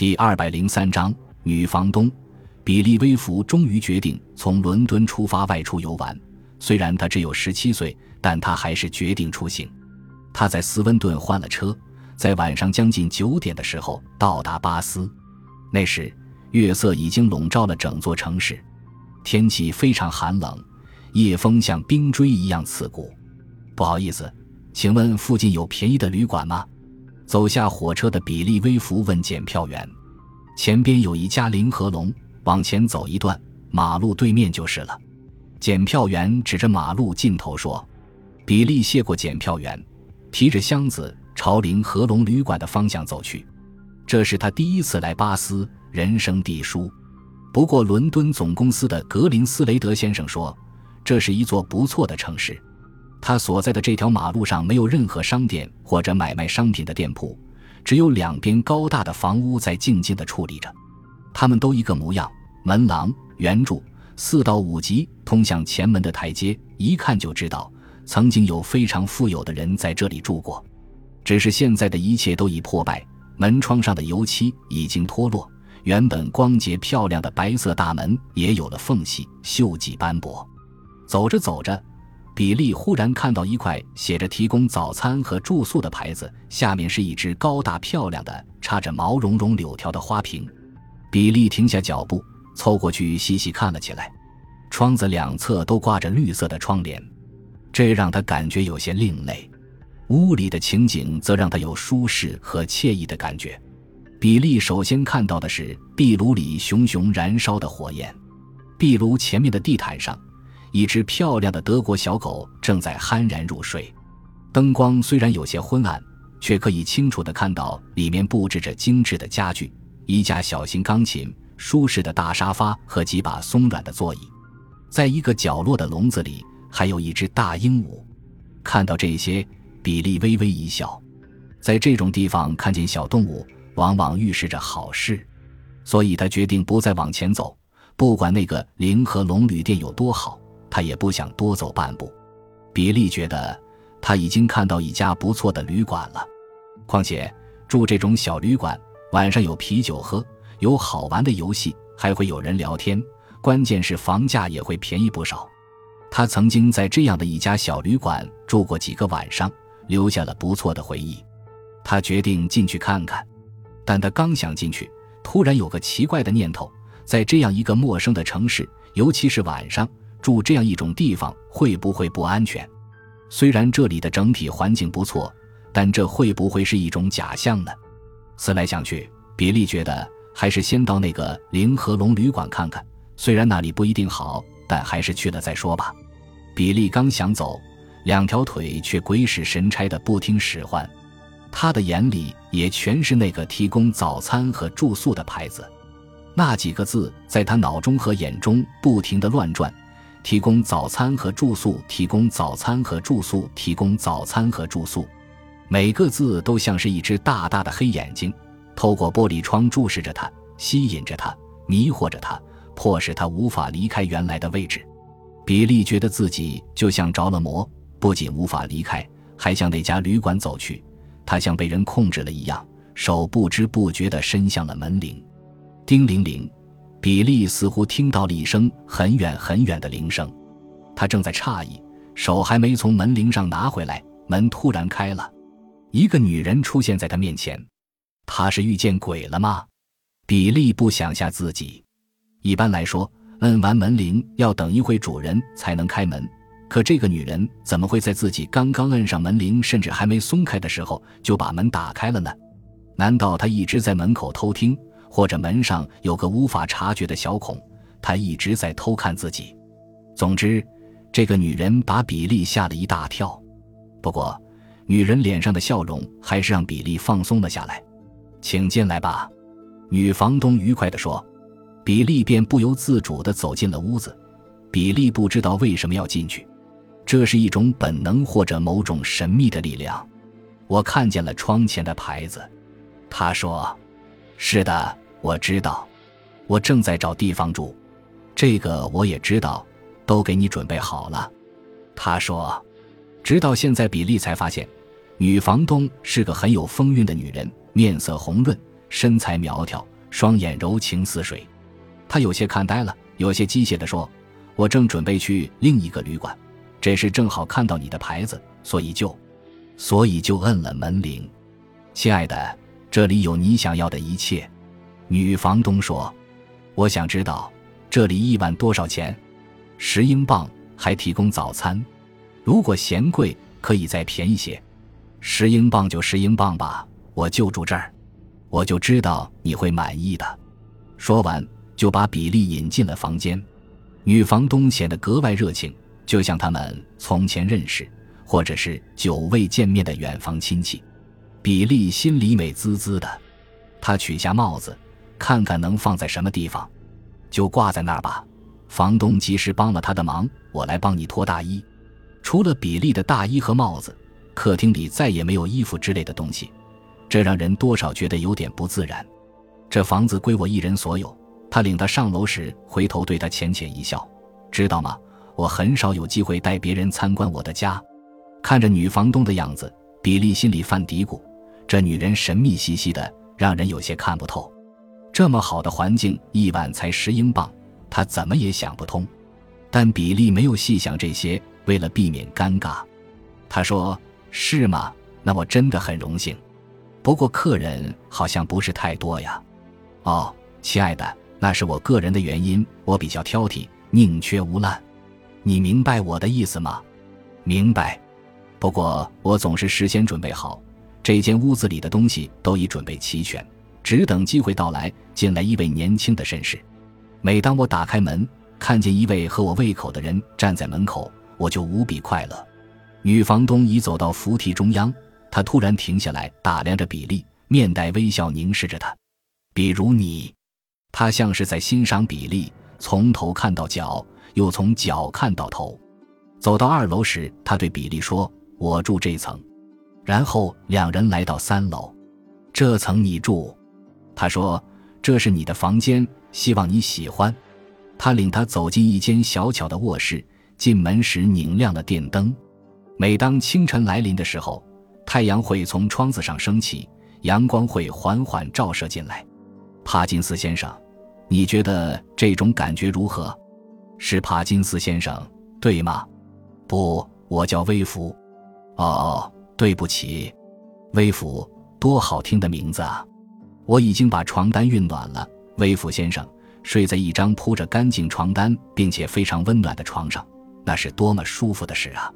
第二百零三章女房东比利·威弗终于决定从伦敦出发外出游玩。虽然他只有十七岁，但他还是决定出行。他在斯温顿换了车，在晚上将近九点的时候到达巴斯。那时月色已经笼罩了整座城市，天气非常寒冷，夜风像冰锥一样刺骨。不好意思，请问附近有便宜的旅馆吗？走下火车的比利·威弗问检票员：“前边有一家灵和龙，往前走一段，马路对面就是了。”检票员指着马路尽头说：“比利谢过检票员，提着箱子朝灵和龙旅馆的方向走去。这是他第一次来巴斯，人生地疏。不过，伦敦总公司的格林斯雷德先生说，这是一座不错的城市。”他所在的这条马路上没有任何商店或者买卖商品的店铺，只有两边高大的房屋在静静地矗立着，他们都一个模样：门廊、圆柱、四到五级通向前门的台阶，一看就知道曾经有非常富有的人在这里住过。只是现在的一切都已破败，门窗上的油漆已经脱落，原本光洁漂亮的白色大门也有了缝隙，锈迹斑驳。走着走着。比利忽然看到一块写着“提供早餐和住宿”的牌子，下面是一只高大漂亮的、插着毛茸茸柳条的花瓶。比利停下脚步，凑过去细细看了起来。窗子两侧都挂着绿色的窗帘，这让他感觉有些另类。屋里的情景则让他有舒适和惬意的感觉。比利首先看到的是壁炉里熊熊燃烧的火焰，壁炉前面的地毯上。一只漂亮的德国小狗正在酣然入睡，灯光虽然有些昏暗，却可以清楚地看到里面布置着精致的家具：一架小型钢琴、舒适的大沙发和几把松软的座椅。在一个角落的笼子里，还有一只大鹦鹉。看到这些，比利微微一笑。在这种地方看见小动物，往往预示着好事，所以他决定不再往前走，不管那个灵和龙旅店有多好。他也不想多走半步。比利觉得他已经看到一家不错的旅馆了。况且住这种小旅馆，晚上有啤酒喝，有好玩的游戏，还会有人聊天。关键是房价也会便宜不少。他曾经在这样的一家小旅馆住过几个晚上，留下了不错的回忆。他决定进去看看，但他刚想进去，突然有个奇怪的念头：在这样一个陌生的城市，尤其是晚上。住这样一种地方会不会不安全？虽然这里的整体环境不错，但这会不会是一种假象呢？思来想去，比利觉得还是先到那个零和龙旅馆看看。虽然那里不一定好，但还是去了再说吧。比利刚想走，两条腿却鬼使神差的不听使唤。他的眼里也全是那个提供早餐和住宿的牌子，那几个字在他脑中和眼中不停地乱转。提供早餐和住宿，提供早餐和住宿，提供早餐和住宿。每个字都像是一只大大的黑眼睛，透过玻璃窗注视着他，吸引着他，迷惑着他，迫使他无法离开原来的位置。比利觉得自己就像着了魔，不仅无法离开，还向那家旅馆走去。他像被人控制了一样，手不知不觉地伸向了门铃，叮铃铃。比利似乎听到了一声很远很远的铃声，他正在诧异，手还没从门铃上拿回来，门突然开了，一个女人出现在他面前。他是遇见鬼了吗？比利不想吓自己。一般来说，摁完门铃要等一会主人才能开门，可这个女人怎么会在自己刚刚摁上门铃，甚至还没松开的时候就把门打开了呢？难道她一直在门口偷听？或者门上有个无法察觉的小孔，他一直在偷看自己。总之，这个女人把比利吓了一大跳。不过，女人脸上的笑容还是让比利放松了下来。请进来吧，女房东愉快地说。比利便不由自主地走进了屋子。比利不知道为什么要进去，这是一种本能或者某种神秘的力量。我看见了窗前的牌子，他说：“是的。”我知道，我正在找地方住，这个我也知道，都给你准备好了。他说，直到现在，比利才发现，女房东是个很有风韵的女人，面色红润，身材苗条，双眼柔情似水。他有些看呆了，有些机械地说：“我正准备去另一个旅馆，这时正好看到你的牌子，所以就，所以就摁了门铃。亲爱的，这里有你想要的一切。”女房东说：“我想知道这里一晚多少钱？十英镑，还提供早餐。如果嫌贵，可以再便宜些。十英镑就十英镑吧，我就住这儿，我就知道你会满意的。”说完，就把比利引进了房间。女房东显得格外热情，就像他们从前认识，或者是久未见面的远房亲戚。比利心里美滋滋的，他取下帽子。看看能放在什么地方，就挂在那儿吧。房东及时帮了他的忙，我来帮你脱大衣。除了比利的大衣和帽子，客厅里再也没有衣服之类的东西，这让人多少觉得有点不自然。这房子归我一人所有。他领他上楼时，回头对他浅浅一笑，知道吗？我很少有机会带别人参观我的家。看着女房东的样子，比利心里犯嘀咕：这女人神秘兮兮的，让人有些看不透。这么好的环境，一晚才十英镑，他怎么也想不通。但比利没有细想这些，为了避免尴尬，他说：“是吗？那我真的很荣幸。不过客人好像不是太多呀。”哦，亲爱的，那是我个人的原因，我比较挑剔，宁缺毋滥。你明白我的意思吗？明白。不过我总是事先准备好，这间屋子里的东西都已准备齐全。只等机会到来，进来一位年轻的绅士。每当我打开门，看见一位合我胃口的人站在门口，我就无比快乐。女房东已走到扶梯中央，她突然停下来，打量着比利，面带微笑凝视着他。比如你，他像是在欣赏比利，从头看到脚，又从脚看到头。走到二楼时，他对比利说：“我住这层。”然后两人来到三楼，这层你住。他说：“这是你的房间，希望你喜欢。”他领他走进一间小巧的卧室，进门时拧亮了电灯。每当清晨来临的时候，太阳会从窗子上升起，阳光会缓缓照射进来。帕金斯先生，你觉得这种感觉如何？是帕金斯先生，对吗？不，我叫威福。哦，对不起，威福，多好听的名字啊！我已经把床单熨暖了，威夫先生睡在一张铺着干净床单并且非常温暖的床上，那是多么舒服的事啊！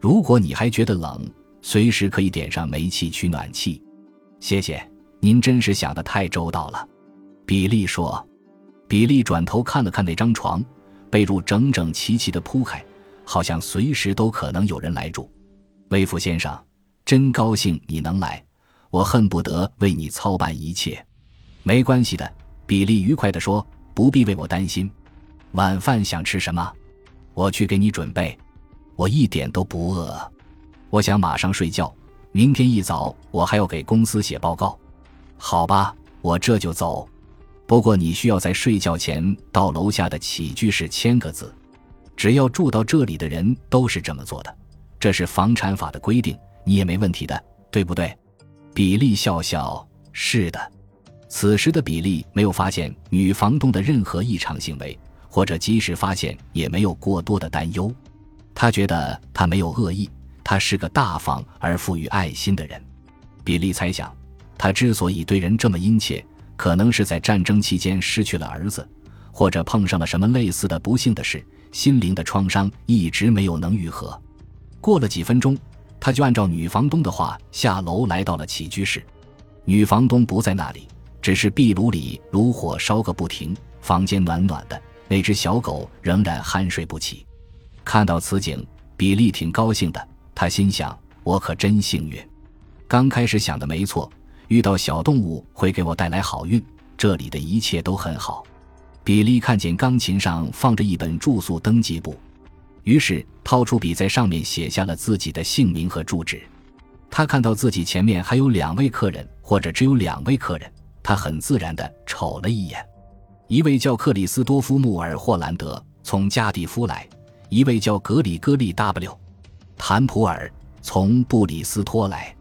如果你还觉得冷，随时可以点上煤气取暖器。谢谢，您真是想得太周到了。比利说。比利转头看了看那张床，被褥整整齐齐地铺开，好像随时都可能有人来住。威夫先生，真高兴你能来。我恨不得为你操办一切，没关系的。比利愉快地说：“不必为我担心。晚饭想吃什么？我去给你准备。我一点都不饿，我想马上睡觉。明天一早我还要给公司写报告。好吧，我这就走。不过你需要在睡觉前到楼下的起居室签个字。只要住到这里的人都是这么做的，这是房产法的规定，你也没问题的，对不对？”比利笑笑：“是的。”此时的比利没有发现女房东的任何异常行为，或者即使发现，也没有过多的担忧。他觉得他没有恶意，他是个大方而富于爱心的人。比利猜想，他之所以对人这么殷切，可能是在战争期间失去了儿子，或者碰上了什么类似的不幸的事，心灵的创伤一直没有能愈合。过了几分钟。他就按照女房东的话下楼来到了起居室，女房东不在那里，只是壁炉里炉火烧个不停，房间暖暖的，那只小狗仍然酣睡不起。看到此景，比利挺高兴的，他心想：我可真幸运。刚开始想的没错，遇到小动物会给我带来好运，这里的一切都很好。比利看见钢琴上放着一本住宿登记簿。于是掏出笔，在上面写下了自己的姓名和住址。他看到自己前面还有两位客人，或者只有两位客人，他很自然地瞅了一眼。一位叫克里斯多夫·穆尔霍兰德，从加蒂夫来；一位叫格里戈利 ·W· 坦普尔，从布里斯托来。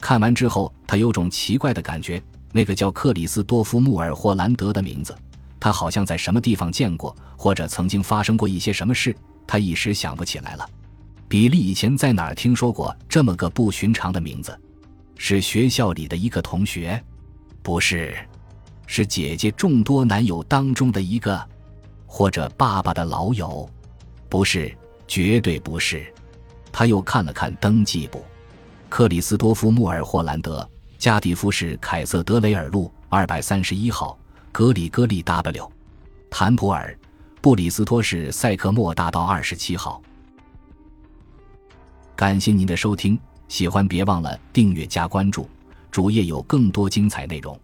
看完之后，他有种奇怪的感觉，那个叫克里斯多夫·穆尔·霍兰德的名字，他好像在什么地方见过，或者曾经发生过一些什么事，他一时想不起来了。比利以前在哪儿听说过这么个不寻常的名字？是学校里的一个同学？不是，是姐姐众多男友当中的一个，或者爸爸的老友？不是，绝对不是。他又看了看登记簿，克里斯多夫·穆尔·霍兰德，加蒂夫市凯瑟德雷尔路二百三十一号，格里戈利 W，坦普尔，布里斯托市塞克莫大道二十七号。感谢您的收听，喜欢别忘了订阅加关注，主页有更多精彩内容。